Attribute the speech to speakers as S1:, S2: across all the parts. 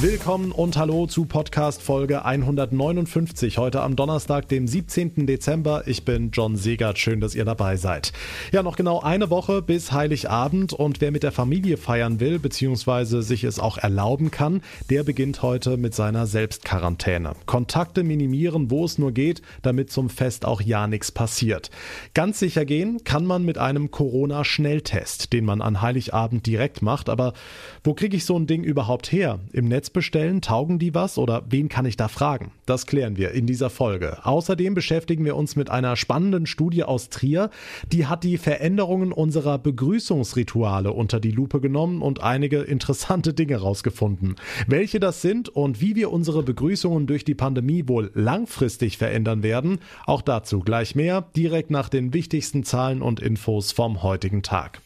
S1: Willkommen und hallo zu Podcast Folge 159. Heute am Donnerstag, dem 17. Dezember. Ich bin John Segert. Schön, dass ihr dabei seid. Ja, noch genau eine Woche bis Heiligabend und wer mit der Familie feiern will, beziehungsweise sich es auch erlauben kann, der beginnt heute mit seiner Selbstquarantäne. Kontakte minimieren, wo es nur geht, damit zum Fest auch ja nichts passiert. Ganz sicher gehen kann man mit einem Corona-Schnelltest, den man an Heiligabend direkt macht. Aber wo kriege ich so ein Ding überhaupt her? Im Netz bestellen? Taugen die was oder wen kann ich da fragen? Das klären wir in dieser Folge. Außerdem beschäftigen wir uns mit einer spannenden Studie aus Trier. Die hat die Veränderungen unserer Begrüßungsrituale unter die Lupe genommen und einige interessante Dinge herausgefunden. Welche das sind und wie wir unsere Begrüßungen durch die Pandemie wohl langfristig verändern werden, auch dazu gleich mehr, direkt nach den wichtigsten Zahlen und Infos vom heutigen Tag.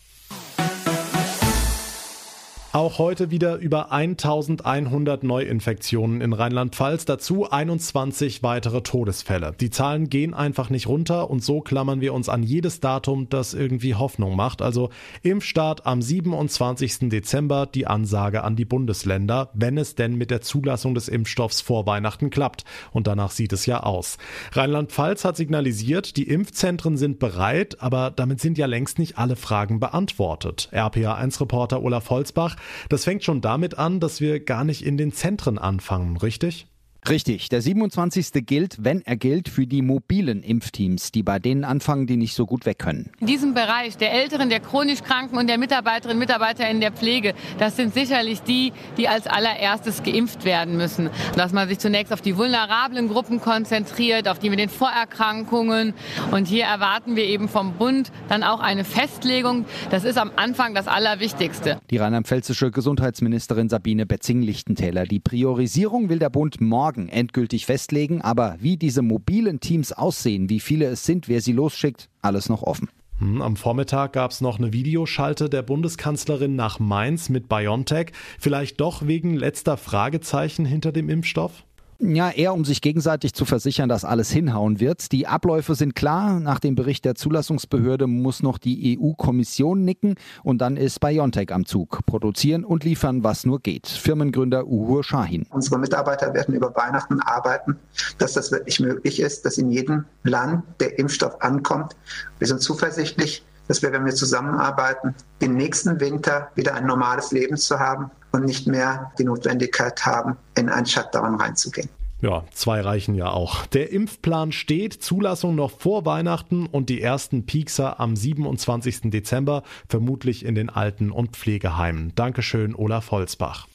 S1: Auch heute wieder über 1100 Neuinfektionen in Rheinland-Pfalz, dazu 21 weitere Todesfälle. Die Zahlen gehen einfach nicht runter und so klammern wir uns an jedes Datum, das irgendwie Hoffnung macht. Also Impfstart am 27. Dezember, die Ansage an die Bundesländer, wenn es denn mit der Zulassung des Impfstoffs vor Weihnachten klappt. Und danach sieht es ja aus. Rheinland-Pfalz hat signalisiert, die Impfzentren sind bereit, aber damit sind ja längst nicht alle Fragen beantwortet. RPA1-Reporter Olaf Holzbach das fängt schon damit an, dass wir gar nicht in den Zentren anfangen, richtig?
S2: Richtig. Der 27. gilt, wenn er gilt, für die mobilen Impfteams, die bei denen anfangen, die nicht so gut weg können.
S3: In diesem Bereich der Älteren, der chronisch Kranken und der Mitarbeiterinnen und Mitarbeiter in der Pflege, das sind sicherlich die, die als allererstes geimpft werden müssen. Dass man sich zunächst auf die vulnerablen Gruppen konzentriert, auf die mit den Vorerkrankungen. Und hier erwarten wir eben vom Bund dann auch eine Festlegung. Das ist am Anfang das Allerwichtigste.
S2: Die rheinland-pfälzische Gesundheitsministerin Sabine Betzing-Lichtentäler. Die Priorisierung will der Bund morgen morgen endgültig festlegen, aber wie diese mobilen Teams aussehen, wie viele es sind, wer sie losschickt, alles noch offen.
S1: Hm, am Vormittag gab es noch eine Videoschalte der Bundeskanzlerin nach Mainz mit BioNTech. Vielleicht doch wegen letzter Fragezeichen hinter dem Impfstoff?
S2: Ja, eher um sich gegenseitig zu versichern, dass alles hinhauen wird. Die Abläufe sind klar. Nach dem Bericht der Zulassungsbehörde muss noch die EU-Kommission nicken und dann ist BioNTech am Zug. Produzieren und liefern, was nur geht. Firmengründer Uhur Shahin.
S4: Unsere Mitarbeiter werden über Weihnachten arbeiten, dass das wirklich möglich ist, dass in jedem Land der Impfstoff ankommt. Wir sind zuversichtlich, dass wir, wenn wir zusammenarbeiten, den nächsten Winter wieder ein normales Leben zu haben und nicht mehr die Notwendigkeit haben, in einen Shutdown reinzugehen.
S1: Ja, zwei reichen ja auch. Der Impfplan steht, Zulassung noch vor Weihnachten und die ersten Piekser am 27. Dezember, vermutlich in den Alten- und Pflegeheimen. Dankeschön, Olaf Holzbach.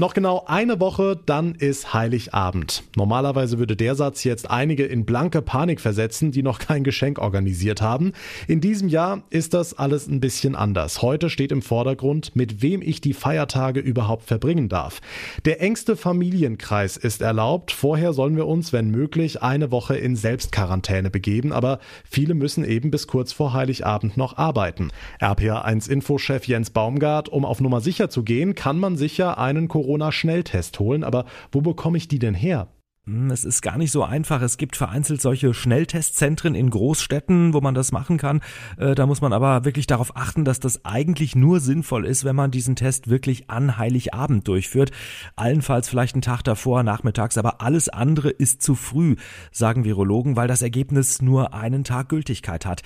S1: Noch genau eine Woche, dann ist Heiligabend. Normalerweise würde der Satz jetzt einige in blanke Panik versetzen, die noch kein Geschenk organisiert haben. In diesem Jahr ist das alles ein bisschen anders. Heute steht im Vordergrund, mit wem ich die Feiertage überhaupt verbringen darf. Der engste Familienkreis ist erlaubt. Vorher sollen wir uns, wenn möglich, eine Woche in Selbstquarantäne begeben, aber viele müssen eben bis kurz vor Heiligabend noch arbeiten. RPA1 Infochef Jens Baumgart, um auf Nummer sicher zu gehen, kann man sicher einen Corona Corona-Schnelltest holen. Aber wo bekomme ich die denn her?
S5: Hm, es ist gar nicht so einfach. Es gibt vereinzelt solche Schnelltestzentren in Großstädten, wo man das machen kann. Äh, da muss man aber wirklich darauf achten, dass das eigentlich nur sinnvoll ist, wenn man diesen Test wirklich an Heiligabend durchführt. Allenfalls vielleicht einen Tag davor, nachmittags, aber alles andere ist zu früh, sagen Virologen, weil das Ergebnis nur einen Tag Gültigkeit hat.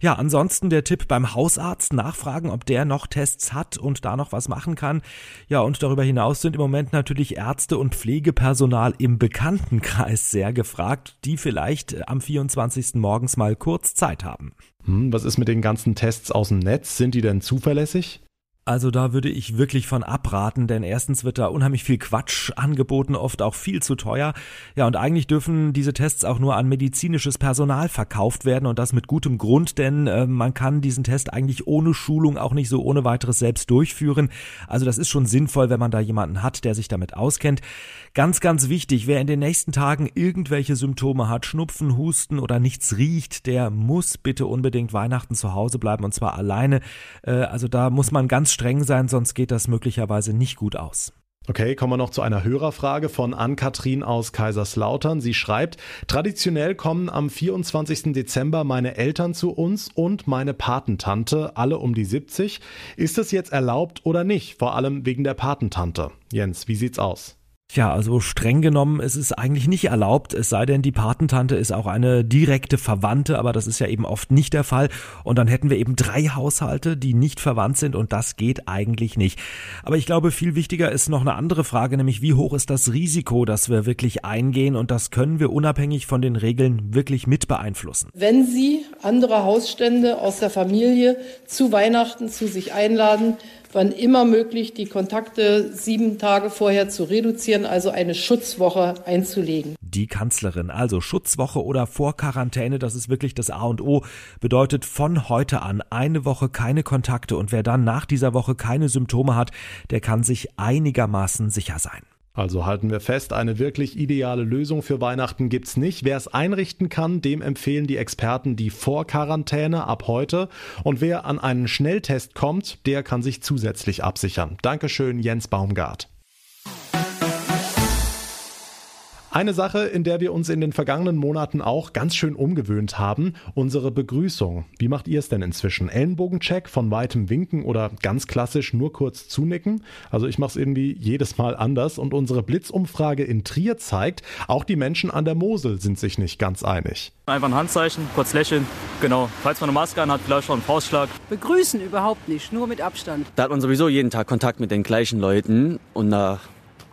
S5: Ja, ansonsten der Tipp beim Hausarzt nachfragen, ob der noch Tests hat und da noch was machen kann. Ja, und darüber hinaus sind im Moment natürlich Ärzte und Pflegepersonal im Bekannten Bekanntenkreis sehr gefragt, die vielleicht am 24. morgens mal kurz Zeit haben.
S1: Hm, was ist mit den ganzen Tests aus dem Netz? Sind die denn zuverlässig?
S5: Also da würde ich wirklich von abraten, denn erstens wird da unheimlich viel Quatsch angeboten, oft auch viel zu teuer. Ja, und eigentlich dürfen diese Tests auch nur an medizinisches Personal verkauft werden und das mit gutem Grund, denn äh, man kann diesen Test eigentlich ohne Schulung auch nicht so ohne weiteres selbst durchführen. Also das ist schon sinnvoll, wenn man da jemanden hat, der sich damit auskennt. Ganz, ganz wichtig, wer in den nächsten Tagen irgendwelche Symptome hat, Schnupfen, Husten oder nichts riecht, der muss bitte unbedingt Weihnachten zu Hause bleiben und zwar alleine. Äh, also da muss man ganz streng sein, sonst geht das möglicherweise nicht gut aus.
S1: Okay, kommen wir noch zu einer Hörerfrage von Ann-Kathrin aus Kaiserslautern. Sie schreibt, traditionell kommen am 24. Dezember meine Eltern zu uns und meine Patentante, alle um die 70. Ist es jetzt erlaubt oder nicht? Vor allem wegen der Patentante. Jens, wie sieht's aus?
S5: Tja, also streng genommen ist es eigentlich nicht erlaubt, es sei denn, die Patentante ist auch eine direkte Verwandte, aber das ist ja eben oft nicht der Fall. Und dann hätten wir eben drei Haushalte, die nicht verwandt sind und das geht eigentlich nicht. Aber ich glaube, viel wichtiger ist noch eine andere Frage, nämlich wie hoch ist das Risiko, dass wir wirklich eingehen und das können wir unabhängig von den Regeln wirklich mit beeinflussen.
S6: Wenn Sie andere Hausstände aus der Familie zu Weihnachten zu sich einladen, wann immer möglich die Kontakte sieben Tage vorher zu reduzieren, also eine Schutzwoche einzulegen.
S5: Die Kanzlerin, also Schutzwoche oder Vorquarantäne, das ist wirklich das A und O, bedeutet von heute an eine Woche keine Kontakte und wer dann nach dieser Woche keine Symptome hat, der kann sich einigermaßen sicher sein.
S1: Also halten wir fest, eine wirklich ideale Lösung für Weihnachten gibt's nicht. Wer es einrichten kann, dem empfehlen die Experten die Vorquarantäne ab heute. Und wer an einen Schnelltest kommt, der kann sich zusätzlich absichern. Dankeschön, Jens Baumgart. Eine Sache, in der wir uns in den vergangenen Monaten auch ganz schön umgewöhnt haben, unsere Begrüßung. Wie macht ihr es denn inzwischen? Ellenbogencheck, von weitem winken oder ganz klassisch nur kurz zunicken? Also ich mache es irgendwie jedes Mal anders und unsere Blitzumfrage in Trier zeigt, auch die Menschen an der Mosel sind sich nicht ganz einig.
S7: Einfach ein Handzeichen, kurz lächeln, genau. Falls man eine Maske anhat, vielleicht schon einen Faustschlag.
S8: Begrüßen überhaupt nicht, nur mit Abstand.
S9: Da hat man sowieso jeden Tag Kontakt mit den gleichen Leuten und da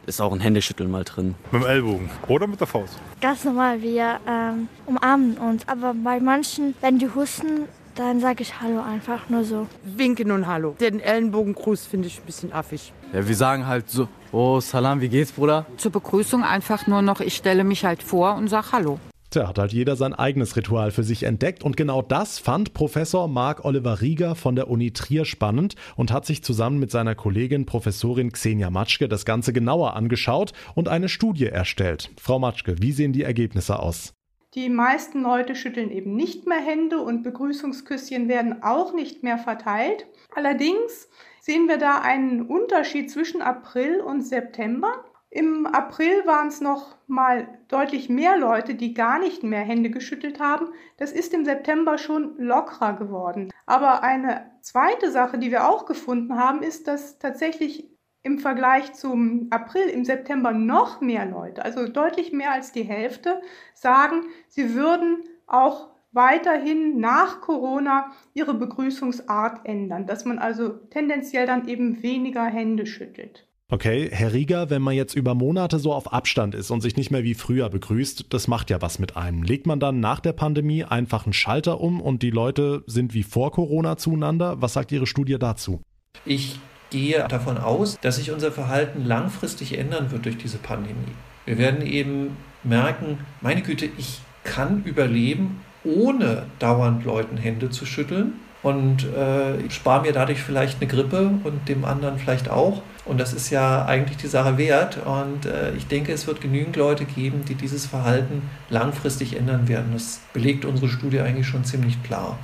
S9: ist auch ein Händeschütteln mal drin.
S10: Mit dem Ellbogen oder mit der Faust?
S11: Ganz normal, wir ähm, umarmen uns. Aber bei manchen, wenn die husten, dann sage ich Hallo einfach nur so.
S8: Winken und Hallo. Den Ellenbogengruß finde ich ein bisschen affig.
S9: Ja, wir sagen halt so, oh Salam, wie geht's, Bruder?
S12: Zur Begrüßung einfach nur noch, ich stelle mich halt vor und sage Hallo.
S1: Tja, hat halt jeder sein eigenes Ritual für sich entdeckt und genau das fand Professor Marc Oliver Rieger von der Uni Trier spannend und hat sich zusammen mit seiner Kollegin Professorin Xenia Matschke das Ganze genauer angeschaut und eine Studie erstellt. Frau Matschke, wie sehen die Ergebnisse aus?
S13: Die meisten Leute schütteln eben nicht mehr Hände und Begrüßungsküsschen werden auch nicht mehr verteilt. Allerdings sehen wir da einen Unterschied zwischen April und September. Im April waren es noch mal deutlich mehr Leute, die gar nicht mehr Hände geschüttelt haben. Das ist im September schon lockerer geworden. Aber eine zweite Sache, die wir auch gefunden haben, ist, dass tatsächlich im Vergleich zum April, im September noch mehr Leute, also deutlich mehr als die Hälfte, sagen, sie würden auch weiterhin nach Corona ihre Begrüßungsart ändern, dass man also tendenziell dann eben weniger Hände schüttelt.
S1: Okay, Herr Rieger, wenn man jetzt über Monate so auf Abstand ist und sich nicht mehr wie früher begrüßt, das macht ja was mit einem. Legt man dann nach der Pandemie einfach einen Schalter um und die Leute sind wie vor Corona zueinander? Was sagt Ihre Studie dazu?
S14: Ich gehe davon aus, dass sich unser Verhalten langfristig ändern wird durch diese Pandemie. Wir werden eben merken, meine Güte, ich kann überleben, ohne dauernd Leuten Hände zu schütteln und äh, spare mir dadurch vielleicht eine Grippe und dem anderen vielleicht auch. Und das ist ja eigentlich die Sache wert. Und äh, ich denke, es wird genügend Leute geben, die dieses Verhalten langfristig ändern werden. Das belegt unsere Studie eigentlich schon ziemlich klar.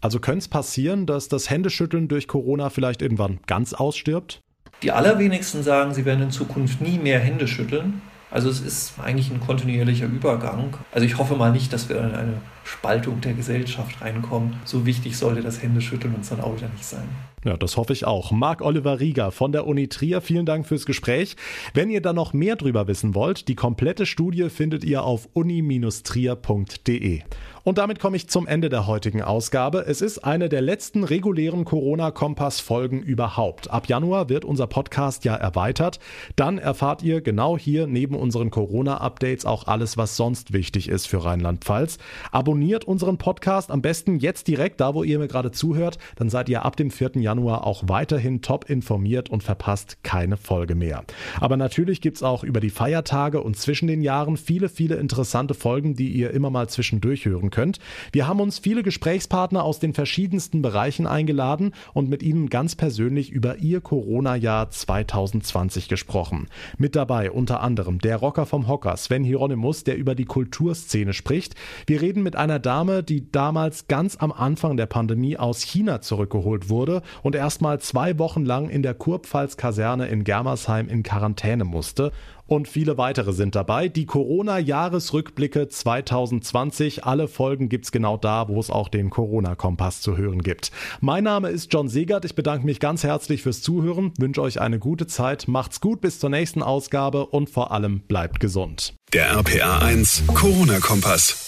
S1: Also könnte es passieren, dass das Händeschütteln durch Corona vielleicht irgendwann ganz ausstirbt?
S14: Die allerwenigsten sagen, sie werden in Zukunft nie mehr Hände schütteln. Also es ist eigentlich ein kontinuierlicher Übergang. Also ich hoffe mal nicht, dass wir in eine Spaltung der Gesellschaft reinkommen. So wichtig sollte das Händeschütteln uns dann auch wieder nicht sein.
S1: Ja, das hoffe ich auch. Marc Oliver Rieger von der Uni Trier, vielen Dank fürs Gespräch. Wenn ihr da noch mehr drüber wissen wollt, die komplette Studie findet ihr auf uni-trier.de. Und damit komme ich zum Ende der heutigen Ausgabe. Es ist eine der letzten regulären Corona-Kompass-Folgen überhaupt. Ab Januar wird unser Podcast ja erweitert. Dann erfahrt ihr genau hier neben unseren Corona-Updates auch alles, was sonst wichtig ist für Rheinland-Pfalz. Abonniert unseren Podcast am besten jetzt direkt da, wo ihr mir gerade zuhört. Dann seid ihr ab dem 4. Januar auch weiterhin top informiert und verpasst keine Folge mehr. Aber natürlich gibt es auch über die Feiertage und zwischen den Jahren viele, viele interessante Folgen, die ihr immer mal zwischendurch hören könnt. Wir haben uns viele Gesprächspartner aus den verschiedensten Bereichen eingeladen und mit ihnen ganz persönlich über ihr Corona-Jahr 2020 gesprochen. Mit dabei unter anderem der Rocker vom Hocker Sven Hieronymus, der über die Kulturszene spricht. Wir reden mit einem einer Dame, die damals ganz am Anfang der Pandemie aus China zurückgeholt wurde und erstmal zwei Wochen lang in der Kurpfalz-Kaserne in Germersheim in Quarantäne musste und viele weitere sind dabei. Die Corona-Jahresrückblicke 2020. Alle Folgen gibt's genau da, wo es auch den Corona-Kompass zu hören gibt. Mein Name ist John Segert. Ich bedanke mich ganz herzlich fürs Zuhören, wünsche euch eine gute Zeit, macht's gut bis zur nächsten Ausgabe und vor allem bleibt gesund.
S15: Der RPA 1 Corona-Kompass.